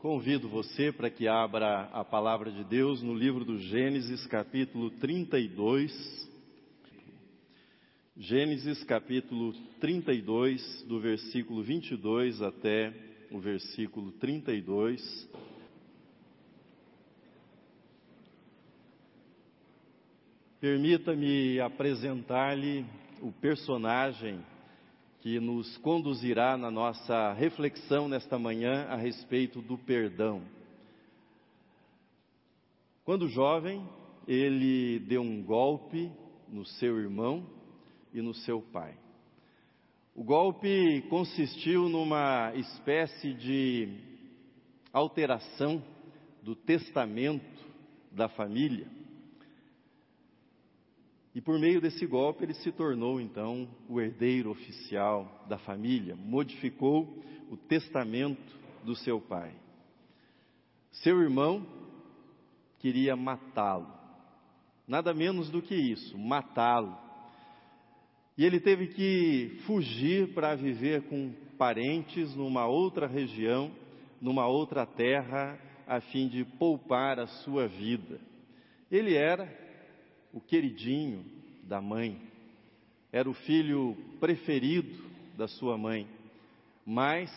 Convido você para que abra a palavra de Deus no livro do Gênesis, capítulo 32. Gênesis, capítulo 32, do versículo 22 até o versículo 32. Permita-me apresentar-lhe o personagem que nos conduzirá na nossa reflexão nesta manhã a respeito do perdão. Quando jovem, ele deu um golpe no seu irmão e no seu pai. O golpe consistiu numa espécie de alteração do testamento da família e por meio desse golpe ele se tornou então o herdeiro oficial da família, modificou o testamento do seu pai. Seu irmão queria matá-lo, nada menos do que isso, matá-lo. E ele teve que fugir para viver com parentes numa outra região, numa outra terra, a fim de poupar a sua vida. Ele era o queridinho da mãe, era o filho preferido da sua mãe, mas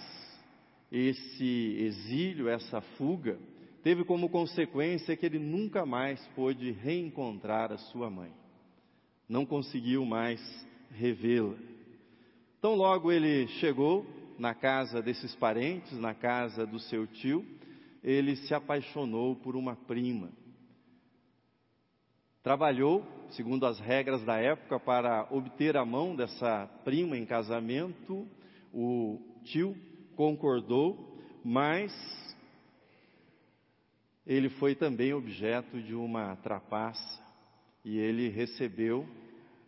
esse exílio, essa fuga, teve como consequência que ele nunca mais pôde reencontrar a sua mãe. Não conseguiu mais revê-la. Então, logo ele chegou na casa desses parentes, na casa do seu tio, ele se apaixonou por uma prima Trabalhou, segundo as regras da época, para obter a mão dessa prima em casamento. O tio concordou, mas ele foi também objeto de uma trapaça e ele recebeu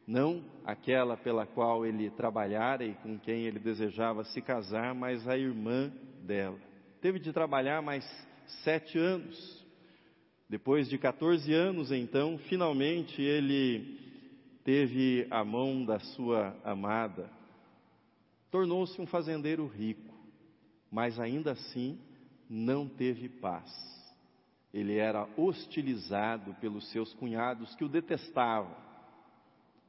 não aquela pela qual ele trabalhara e com quem ele desejava se casar, mas a irmã dela. Teve de trabalhar mais sete anos depois de 14 anos, então, finalmente ele teve a mão da sua amada. Tornou-se um fazendeiro rico, mas ainda assim não teve paz. Ele era hostilizado pelos seus cunhados que o detestavam,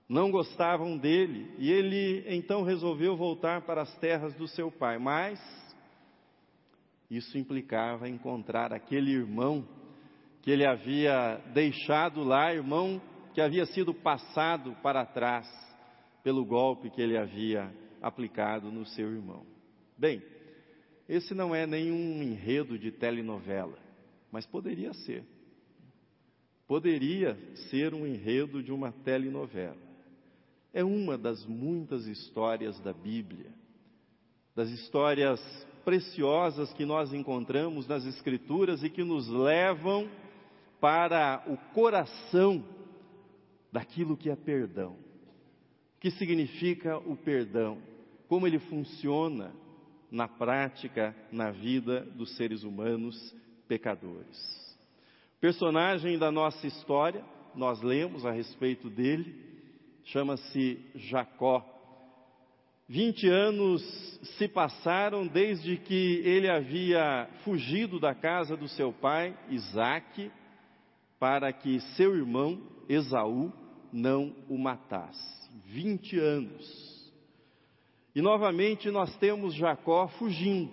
não gostavam dele, e ele então resolveu voltar para as terras do seu pai, mas isso implicava encontrar aquele irmão que ele havia deixado lá, irmão que havia sido passado para trás pelo golpe que ele havia aplicado no seu irmão. Bem, esse não é nenhum enredo de telenovela, mas poderia ser. Poderia ser um enredo de uma telenovela. É uma das muitas histórias da Bíblia, das histórias preciosas que nós encontramos nas Escrituras e que nos levam para o coração daquilo que é perdão. O que significa o perdão? Como ele funciona na prática, na vida dos seres humanos pecadores. Personagem da nossa história, nós lemos a respeito dele, chama-se Jacó. Vinte anos se passaram desde que ele havia fugido da casa do seu pai, Isaque, para que seu irmão Esaú não o matasse. Vinte anos. E novamente nós temos Jacó fugindo,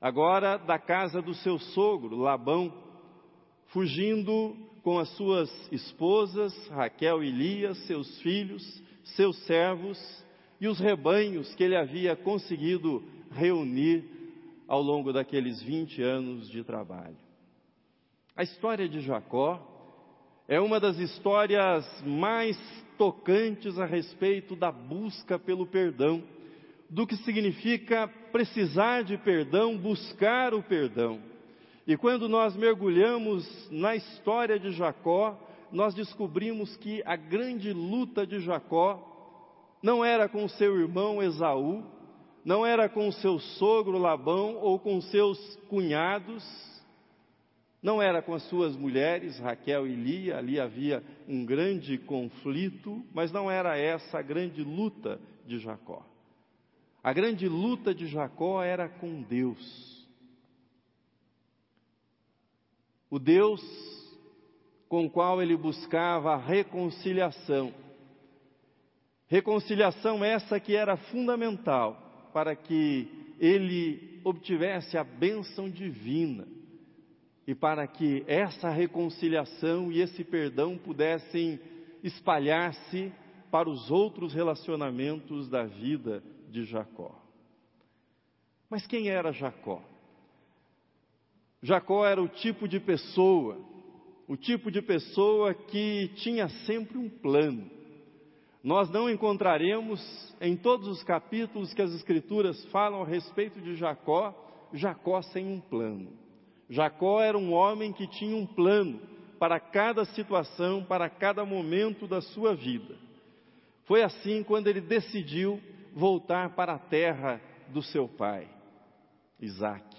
agora da casa do seu sogro, Labão, fugindo com as suas esposas, Raquel e Lia, seus filhos, seus servos e os rebanhos que ele havia conseguido reunir ao longo daqueles 20 anos de trabalho. A história de Jacó é uma das histórias mais tocantes a respeito da busca pelo perdão, do que significa precisar de perdão, buscar o perdão. E quando nós mergulhamos na história de Jacó, nós descobrimos que a grande luta de Jacó não era com seu irmão Esaú, não era com seu sogro Labão ou com seus cunhados, não era com as suas mulheres, Raquel e Lia, ali havia um grande conflito, mas não era essa a grande luta de Jacó. A grande luta de Jacó era com Deus. o Deus com o qual ele buscava a reconciliação. Reconciliação essa que era fundamental para que ele obtivesse a bênção divina e para que essa reconciliação e esse perdão pudessem espalhar-se para os outros relacionamentos da vida de Jacó. Mas quem era Jacó? Jacó era o tipo de pessoa, o tipo de pessoa que tinha sempre um plano. Nós não encontraremos em todos os capítulos que as Escrituras falam a respeito de Jacó, Jacó sem um plano. Jacó era um homem que tinha um plano para cada situação, para cada momento da sua vida. Foi assim quando ele decidiu voltar para a terra do seu pai, Isaac.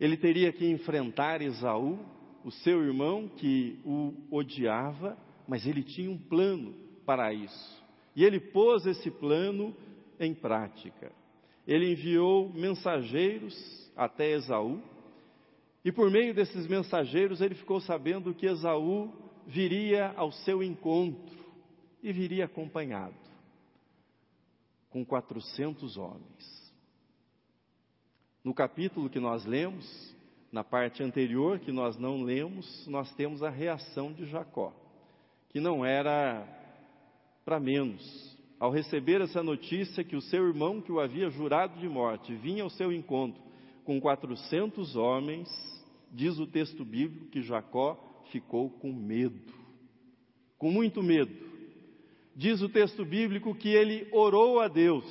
Ele teria que enfrentar Esaú, o seu irmão que o odiava, mas ele tinha um plano para isso. E ele pôs esse plano em prática. Ele enviou mensageiros até Esaú, e por meio desses mensageiros ele ficou sabendo que Esaú viria ao seu encontro e viria acompanhado com 400 homens. No capítulo que nós lemos, na parte anterior que nós não lemos, nós temos a reação de Jacó, que não era para menos. Ao receber essa notícia que o seu irmão, que o havia jurado de morte, vinha ao seu encontro com 400 homens, diz o texto bíblico que Jacó ficou com medo, com muito medo. Diz o texto bíblico que ele orou a Deus,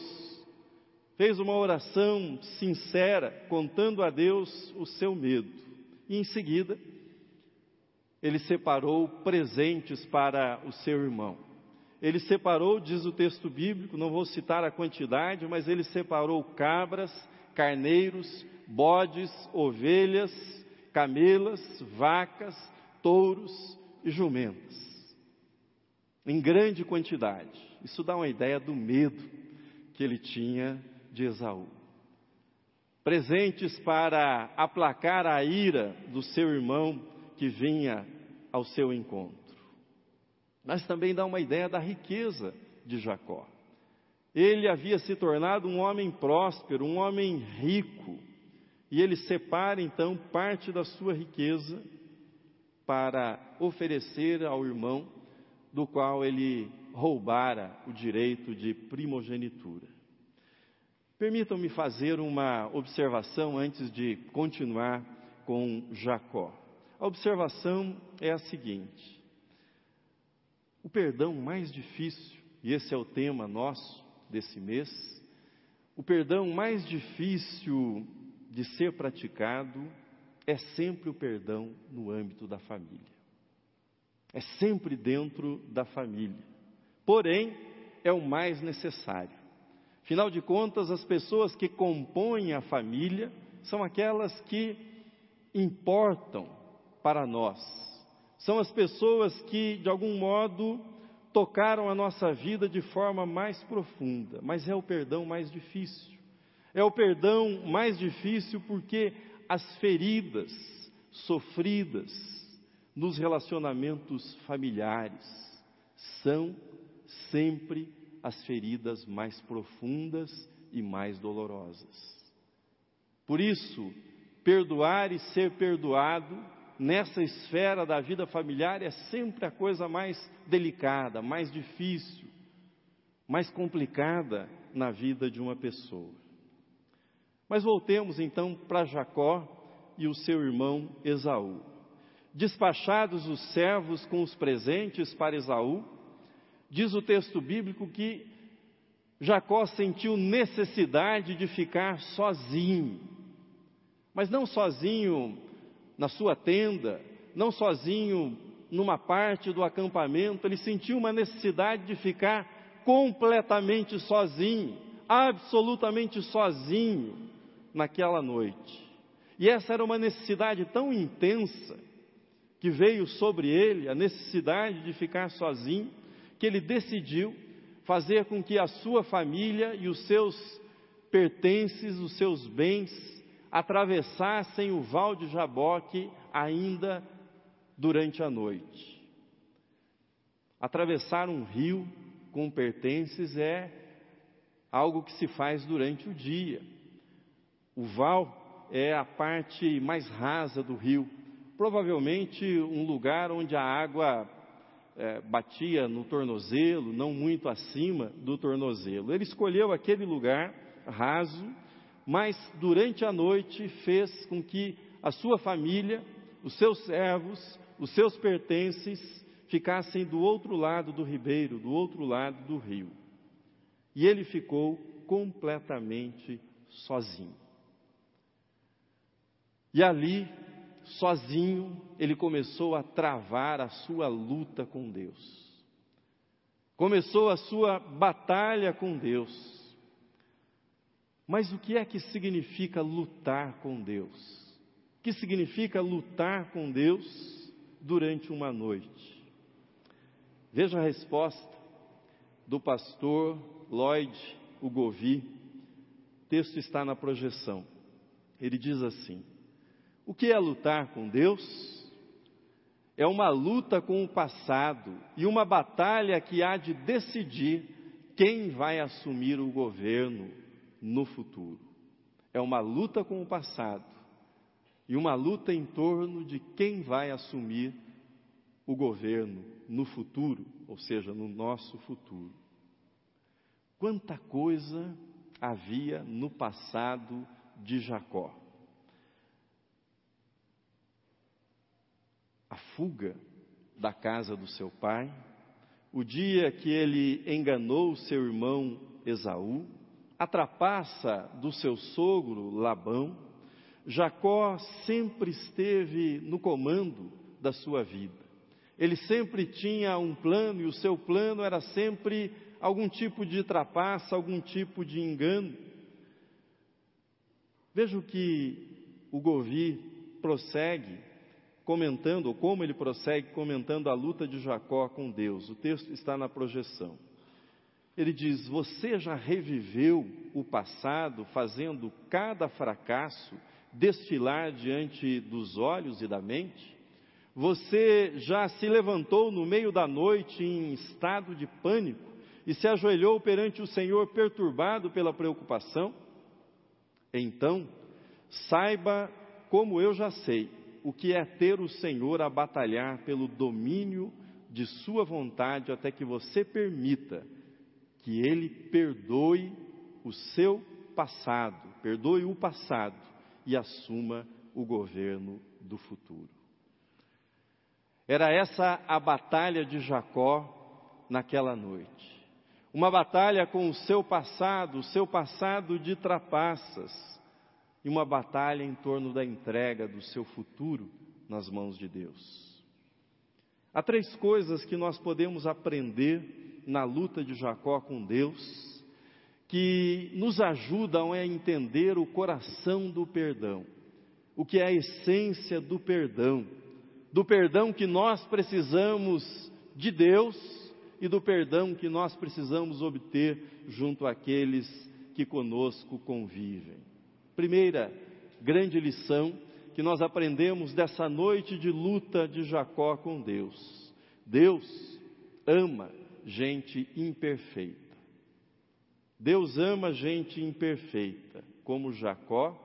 fez uma oração sincera, contando a Deus o seu medo. E em seguida, ele separou presentes para o seu irmão. Ele separou, diz o texto bíblico, não vou citar a quantidade, mas ele separou cabras, carneiros, bodes, ovelhas, camelas, vacas, touros e jumentas em grande quantidade. Isso dá uma ideia do medo que ele tinha de Esaú. Presentes para aplacar a ira do seu irmão que vinha ao seu encontro. Mas também dá uma ideia da riqueza de Jacó. Ele havia se tornado um homem próspero, um homem rico, e ele separa então parte da sua riqueza para oferecer ao irmão do qual ele roubara o direito de primogenitura. Permitam-me fazer uma observação antes de continuar com Jacó. A observação é a seguinte: o perdão mais difícil, e esse é o tema nosso desse mês, o perdão mais difícil de ser praticado é sempre o perdão no âmbito da família. É sempre dentro da família. Porém, é o mais necessário. Afinal de contas, as pessoas que compõem a família são aquelas que importam para nós. São as pessoas que, de algum modo, tocaram a nossa vida de forma mais profunda, mas é o perdão mais difícil. É o perdão mais difícil porque as feridas sofridas, nos relacionamentos familiares são sempre as feridas mais profundas e mais dolorosas. Por isso, perdoar e ser perdoado nessa esfera da vida familiar é sempre a coisa mais delicada, mais difícil, mais complicada na vida de uma pessoa. Mas voltemos então para Jacó e o seu irmão Esaú. Despachados os servos com os presentes para Esaú, diz o texto bíblico que Jacó sentiu necessidade de ficar sozinho. Mas não sozinho na sua tenda, não sozinho numa parte do acampamento, ele sentiu uma necessidade de ficar completamente sozinho, absolutamente sozinho naquela noite. E essa era uma necessidade tão intensa que veio sobre ele a necessidade de ficar sozinho, que ele decidiu fazer com que a sua família e os seus pertences, os seus bens, atravessassem o val de Jaboque ainda durante a noite. Atravessar um rio com pertences é algo que se faz durante o dia. O val é a parte mais rasa do rio, provavelmente um lugar onde a água é, batia no tornozelo, não muito acima do tornozelo. Ele escolheu aquele lugar raso, mas durante a noite fez com que a sua família, os seus servos, os seus pertences ficassem do outro lado do ribeiro, do outro lado do rio. E ele ficou completamente sozinho. E ali sozinho, ele começou a travar a sua luta com Deus. Começou a sua batalha com Deus. Mas o que é que significa lutar com Deus? O que significa lutar com Deus durante uma noite? Veja a resposta do pastor Lloyd Ugovi. O texto está na projeção. Ele diz assim: o que é lutar com Deus? É uma luta com o passado e uma batalha que há de decidir quem vai assumir o governo no futuro. É uma luta com o passado e uma luta em torno de quem vai assumir o governo no futuro, ou seja, no nosso futuro. Quanta coisa havia no passado de Jacó. A fuga da casa do seu pai, o dia que ele enganou seu irmão Esaú, a trapaça do seu sogro Labão, Jacó sempre esteve no comando da sua vida. Ele sempre tinha um plano e o seu plano era sempre algum tipo de trapaça, algum tipo de engano. Veja o que o Govi prossegue comentando, como ele prossegue comentando a luta de Jacó com Deus. O texto está na projeção. Ele diz: Você já reviveu o passado, fazendo cada fracasso destilar diante dos olhos e da mente? Você já se levantou no meio da noite em estado de pânico e se ajoelhou perante o Senhor perturbado pela preocupação? Então, saiba como eu já sei o que é ter o Senhor a batalhar pelo domínio de Sua vontade até que você permita que Ele perdoe o seu passado, perdoe o passado e assuma o governo do futuro. Era essa a batalha de Jacó naquela noite. Uma batalha com o seu passado, o seu passado de trapaças, e uma batalha em torno da entrega do seu futuro nas mãos de Deus. Há três coisas que nós podemos aprender na luta de Jacó com Deus que nos ajudam a entender o coração do perdão, o que é a essência do perdão, do perdão que nós precisamos de Deus e do perdão que nós precisamos obter junto àqueles que conosco convivem. Primeira grande lição que nós aprendemos dessa noite de luta de Jacó com Deus. Deus ama gente imperfeita. Deus ama gente imperfeita, como Jacó,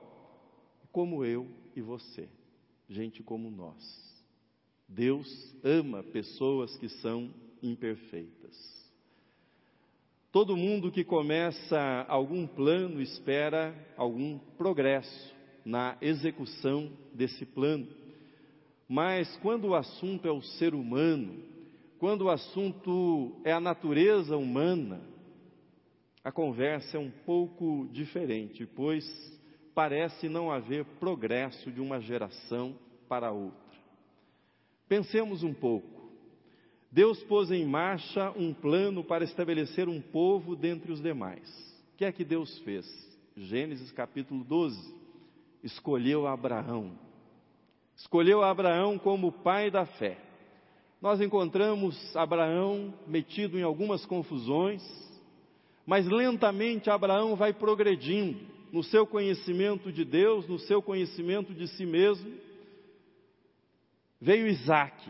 como eu e você, gente como nós. Deus ama pessoas que são imperfeitas. Todo mundo que começa algum plano espera algum progresso na execução desse plano. Mas quando o assunto é o ser humano, quando o assunto é a natureza humana, a conversa é um pouco diferente, pois parece não haver progresso de uma geração para outra. Pensemos um pouco. Deus pôs em marcha um plano para estabelecer um povo dentre os demais. O que é que Deus fez? Gênesis capítulo 12. Escolheu Abraão. Escolheu Abraão como pai da fé. Nós encontramos Abraão metido em algumas confusões, mas lentamente Abraão vai progredindo no seu conhecimento de Deus, no seu conhecimento de si mesmo, Veio Isaac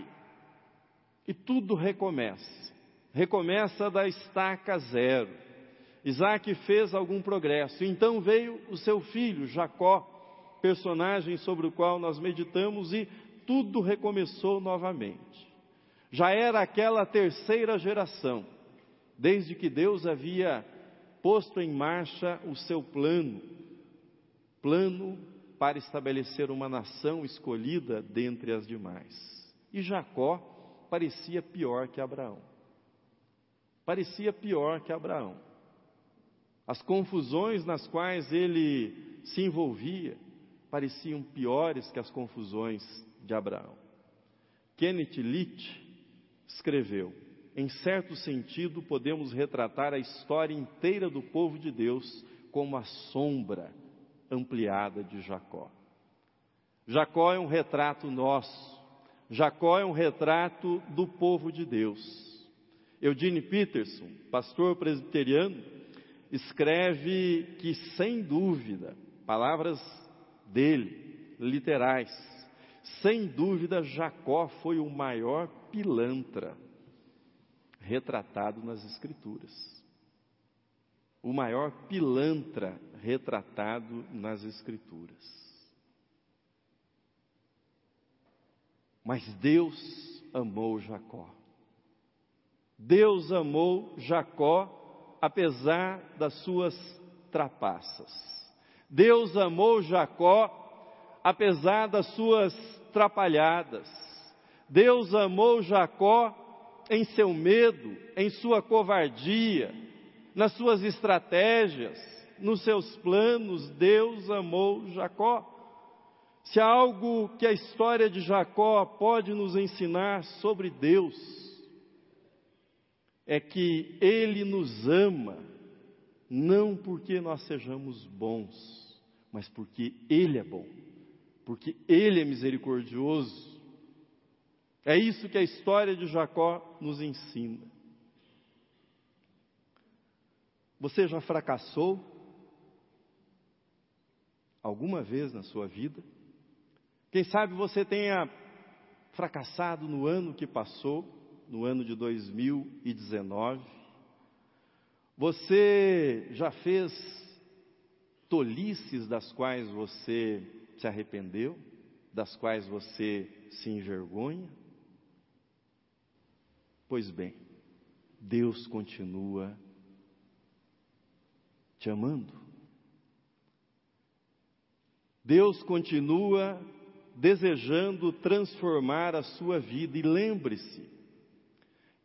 e tudo recomeça. Recomeça da estaca zero. Isaac fez algum progresso. Então veio o seu filho, Jacó, personagem sobre o qual nós meditamos, e tudo recomeçou novamente. Já era aquela terceira geração, desde que Deus havia posto em marcha o seu plano plano para estabelecer uma nação escolhida dentre as demais. E Jacó parecia pior que Abraão. Parecia pior que Abraão. As confusões nas quais ele se envolvia pareciam piores que as confusões de Abraão. Kenneth Litt escreveu: em certo sentido, podemos retratar a história inteira do povo de Deus como a sombra ampliada de Jacó. Jacó é um retrato nosso. Jacó é um retrato do povo de Deus. Eugene Peterson, pastor presbiteriano, escreve que, sem dúvida, palavras dele, literais, sem dúvida, Jacó foi o maior pilantra retratado nas Escrituras. O maior pilantra retratado nas Escrituras. Mas Deus amou Jacó. Deus amou Jacó apesar das suas trapaças. Deus amou Jacó apesar das suas trapalhadas. Deus amou Jacó em seu medo, em sua covardia, nas suas estratégias, nos seus planos. Deus amou Jacó. Se há algo que a história de Jacó pode nos ensinar sobre Deus, é que Ele nos ama, não porque nós sejamos bons, mas porque Ele é bom, porque Ele é misericordioso. É isso que a história de Jacó nos ensina. Você já fracassou alguma vez na sua vida? Quem sabe você tenha fracassado no ano que passou, no ano de 2019. Você já fez tolices das quais você se arrependeu, das quais você se envergonha? Pois bem, Deus continua te amando. Deus continua desejando transformar a sua vida. E lembre-se,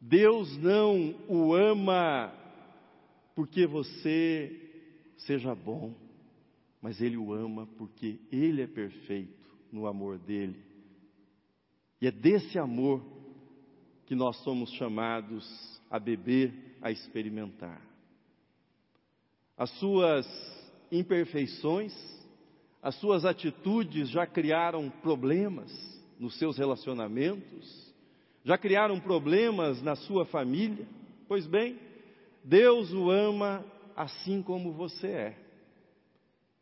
Deus não o ama porque você seja bom, mas Ele o ama porque Ele é perfeito no amor dele. E é desse amor que nós somos chamados a beber, a experimentar. As suas imperfeições, as suas atitudes já criaram problemas nos seus relacionamentos, já criaram problemas na sua família. Pois bem, Deus o ama assim como você é.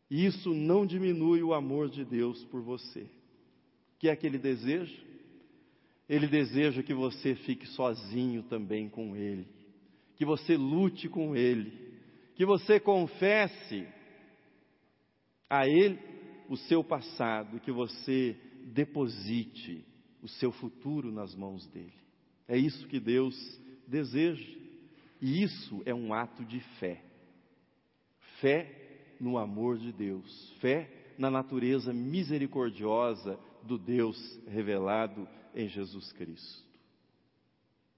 E isso não diminui o amor de Deus por você. O que é que ele deseja? Ele deseja que você fique sozinho também com Ele, que você lute com Ele, que você confesse a Ele o seu passado, que você deposite o seu futuro nas mãos dele. É isso que Deus deseja. E isso é um ato de fé. Fé no amor de Deus, fé na natureza misericordiosa do Deus revelado em Jesus Cristo.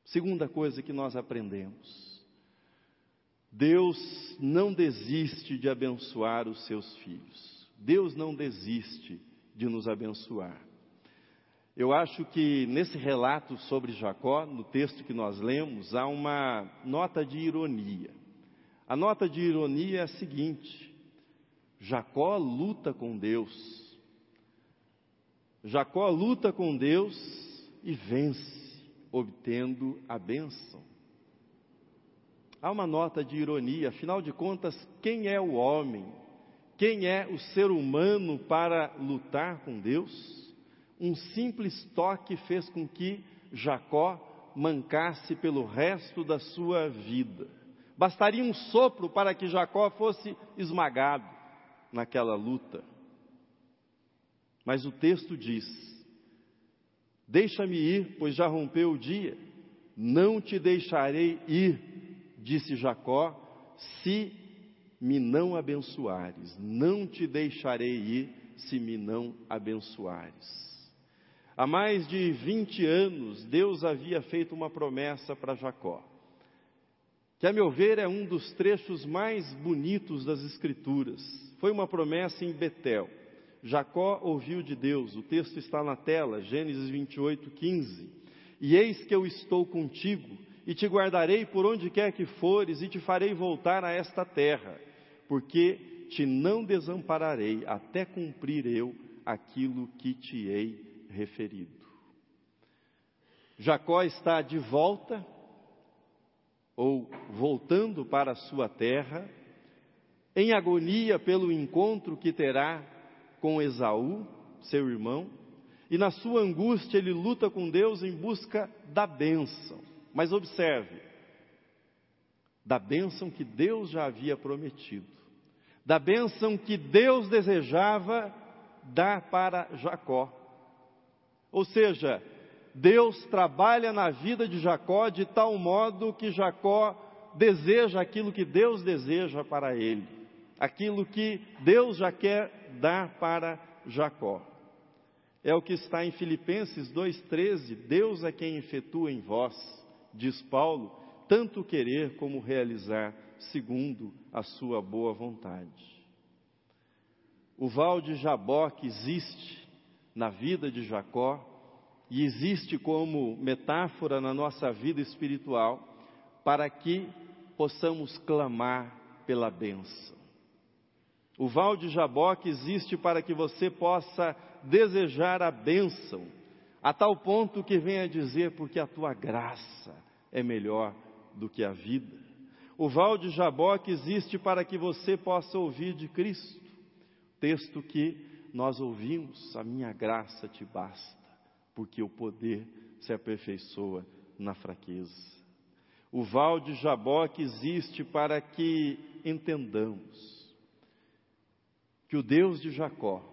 Segunda coisa que nós aprendemos: Deus não desiste de abençoar os seus filhos. Deus não desiste de nos abençoar. Eu acho que nesse relato sobre Jacó, no texto que nós lemos, há uma nota de ironia. A nota de ironia é a seguinte: Jacó luta com Deus. Jacó luta com Deus e vence, obtendo a bênção. Há uma nota de ironia, afinal de contas, quem é o homem quem é o ser humano para lutar com Deus? Um simples toque fez com que Jacó mancasse pelo resto da sua vida. Bastaria um sopro para que Jacó fosse esmagado naquela luta. Mas o texto diz: Deixa-me ir, pois já rompeu o dia. Não te deixarei ir, disse Jacó, se me não abençoares. Não te deixarei ir, se me não abençoares. Há mais de 20 anos, Deus havia feito uma promessa para Jacó, que, a meu ver, é um dos trechos mais bonitos das Escrituras. Foi uma promessa em Betel. Jacó ouviu de Deus, o texto está na tela, Gênesis 28, 15. E eis que eu estou contigo, e te guardarei por onde quer que fores, e te farei voltar a esta terra, porque te não desampararei até cumprir eu aquilo que te hei referido. Jacó está de volta, ou voltando para a sua terra, em agonia pelo encontro que terá com Esaú, seu irmão, e na sua angústia ele luta com Deus em busca da bênção. Mas observe, da bênção que Deus já havia prometido, da bênção que Deus desejava dar para Jacó. Ou seja, Deus trabalha na vida de Jacó de tal modo que Jacó deseja aquilo que Deus deseja para ele, aquilo que Deus já quer dar para Jacó. É o que está em Filipenses 2,13: Deus é quem efetua em vós, diz Paulo, tanto querer como realizar, segundo a sua boa vontade. O val de Jabó que existe na vida de Jacó e existe como metáfora na nossa vida espiritual, para que possamos clamar pela bênção. O val de Jaboque existe para que você possa desejar a bênção, a tal ponto que venha dizer, porque a tua graça é melhor do que a vida. O val de Jaboque existe para que você possa ouvir de Cristo, texto que nós ouvimos: a minha graça te basta, porque o poder se aperfeiçoa na fraqueza. O val de Jaboque existe para que entendamos que o Deus de Jacó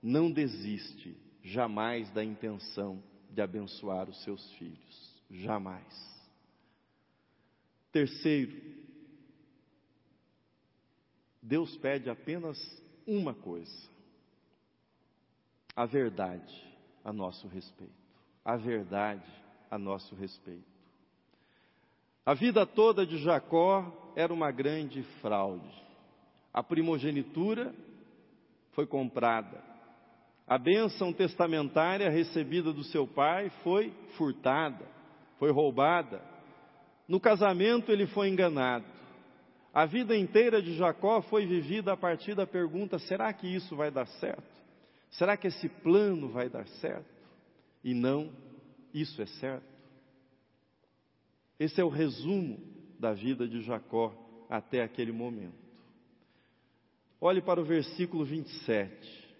não desiste jamais da intenção de abençoar os seus filhos. Jamais. Terceiro, Deus pede apenas uma coisa: a verdade a nosso respeito. A verdade a nosso respeito. A vida toda de Jacó era uma grande fraude. A primogenitura foi comprada. A bênção testamentária recebida do seu pai foi furtada, foi roubada. No casamento ele foi enganado. A vida inteira de Jacó foi vivida a partir da pergunta: será que isso vai dar certo? Será que esse plano vai dar certo? E não, isso é certo. Esse é o resumo da vida de Jacó até aquele momento. Olhe para o versículo 27.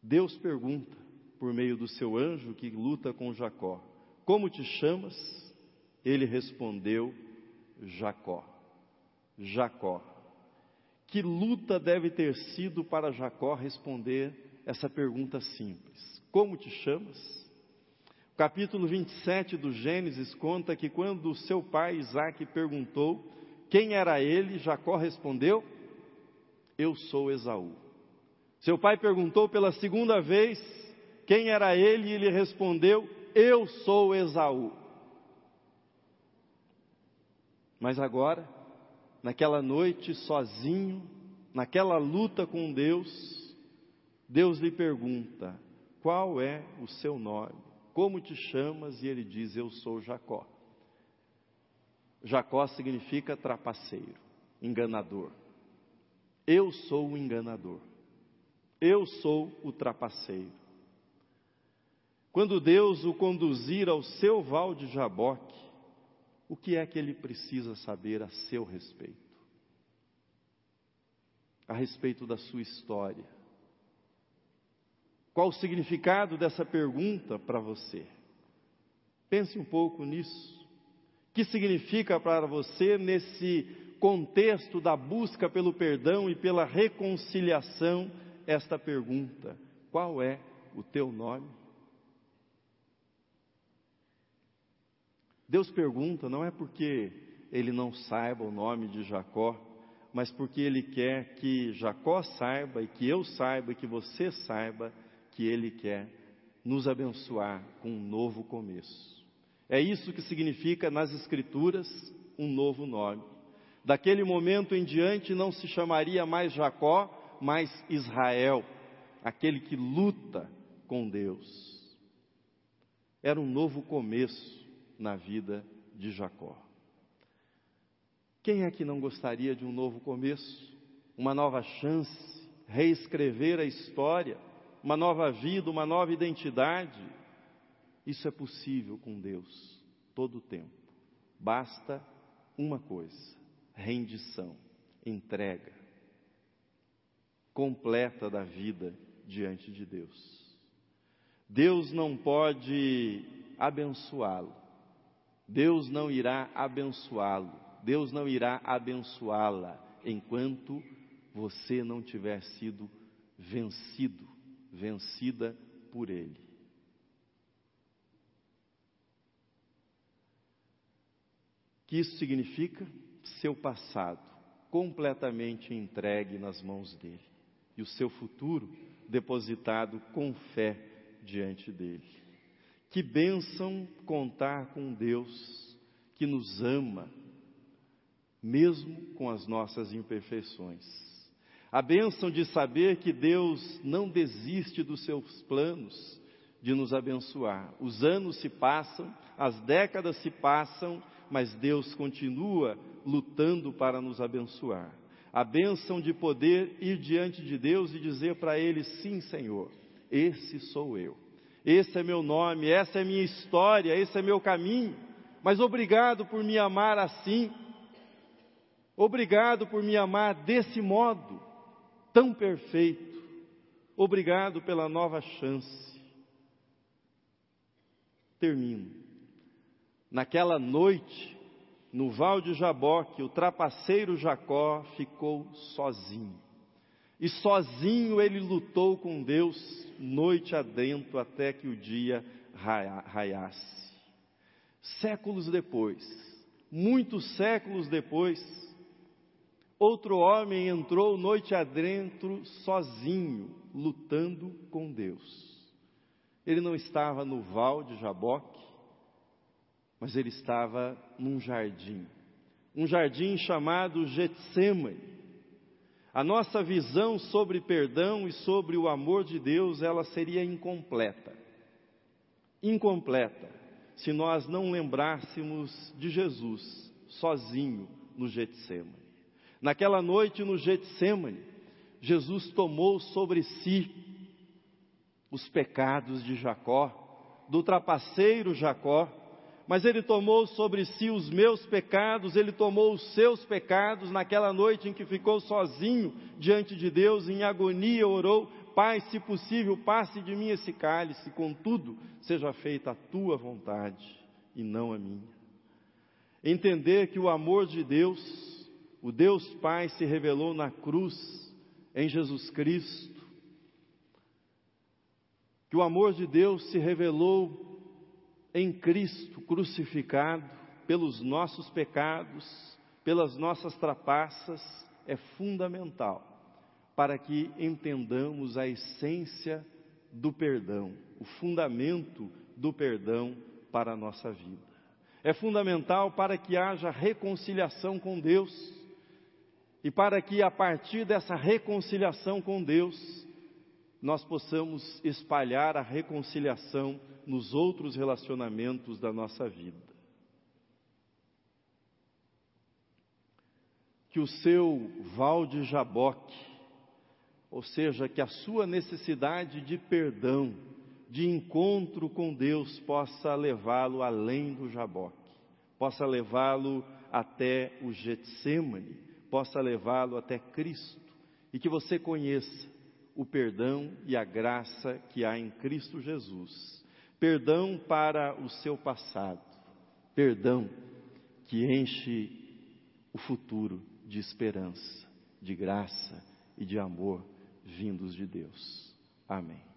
Deus pergunta, por meio do seu anjo que luta com Jacó: Como te chamas? Ele respondeu: Jacó. Jacó. Que luta deve ter sido para Jacó responder essa pergunta simples: Como te chamas? O capítulo 27 do Gênesis conta que quando seu pai Isaac perguntou quem era ele? Jacó respondeu: Eu sou Esaú. Seu pai perguntou pela segunda vez quem era ele e ele respondeu: Eu sou Esaú. Mas agora, naquela noite sozinho, naquela luta com Deus, Deus lhe pergunta: Qual é o seu nome? Como te chamas? E ele diz: Eu sou Jacó. Jacó significa trapaceiro, enganador. Eu sou o enganador. Eu sou o trapaceiro. Quando Deus o conduzir ao seu val de Jaboque, o que é que ele precisa saber a seu respeito? A respeito da sua história, Qual o significado dessa pergunta para você? Pense um pouco nisso. O que significa para você nesse contexto da busca pelo perdão e pela reconciliação esta pergunta: qual é o teu nome? Deus pergunta não é porque ele não saiba o nome de Jacó, mas porque ele quer que Jacó saiba e que eu saiba e que você saiba que ele quer nos abençoar com um novo começo. É isso que significa nas Escrituras um novo nome. Daquele momento em diante não se chamaria mais Jacó, mas Israel, aquele que luta com Deus. Era um novo começo na vida de Jacó. Quem é que não gostaria de um novo começo, uma nova chance, reescrever a história, uma nova vida, uma nova identidade? Isso é possível com Deus todo o tempo. Basta uma coisa: rendição, entrega completa da vida diante de Deus. Deus não pode abençoá-lo. Deus não irá abençoá-lo. Deus não irá abençoá-la enquanto você não tiver sido vencido, vencida por Ele. que isso significa? Seu passado completamente entregue nas mãos dele e o seu futuro depositado com fé diante dele. Que bênção contar com Deus que nos ama, mesmo com as nossas imperfeições. A bênção de saber que Deus não desiste dos seus planos de nos abençoar. Os anos se passam, as décadas se passam mas Deus continua lutando para nos abençoar. A bênção de poder ir diante de Deus e dizer para Ele: sim, Senhor, esse sou eu, esse é meu nome, essa é minha história, esse é meu caminho, mas obrigado por me amar assim, obrigado por me amar desse modo, tão perfeito, obrigado pela nova chance. Termino. Naquela noite, no val de Jaboque, o trapaceiro Jacó ficou sozinho. E sozinho ele lutou com Deus noite adentro até que o dia raiasse. Séculos depois, muitos séculos depois, outro homem entrou noite adentro sozinho, lutando com Deus. Ele não estava no val de Jaboque, mas ele estava num jardim, um jardim chamado Getsemane. A nossa visão sobre perdão e sobre o amor de Deus, ela seria incompleta. Incompleta, se nós não lembrássemos de Jesus sozinho no Getsemane. Naquela noite no Getsemane, Jesus tomou sobre si os pecados de Jacó, do trapaceiro Jacó, mas ele tomou sobre si os meus pecados, ele tomou os seus pecados naquela noite em que ficou sozinho diante de Deus, em agonia, orou: Pai, se possível, passe de mim esse cálice, contudo, seja feita a tua vontade e não a minha. Entender que o amor de Deus, o Deus Pai, se revelou na cruz, em Jesus Cristo, que o amor de Deus se revelou em Cristo crucificado pelos nossos pecados, pelas nossas trapaças, é fundamental para que entendamos a essência do perdão, o fundamento do perdão para a nossa vida. É fundamental para que haja reconciliação com Deus e para que a partir dessa reconciliação com Deus nós possamos espalhar a reconciliação nos outros relacionamentos da nossa vida. Que o seu val de Jaboque, ou seja, que a sua necessidade de perdão, de encontro com Deus, possa levá-lo além do Jaboque, possa levá-lo até o Getsemane, possa levá-lo até Cristo, e que você conheça o perdão e a graça que há em Cristo Jesus. Perdão para o seu passado, perdão que enche o futuro de esperança, de graça e de amor vindos de Deus. Amém.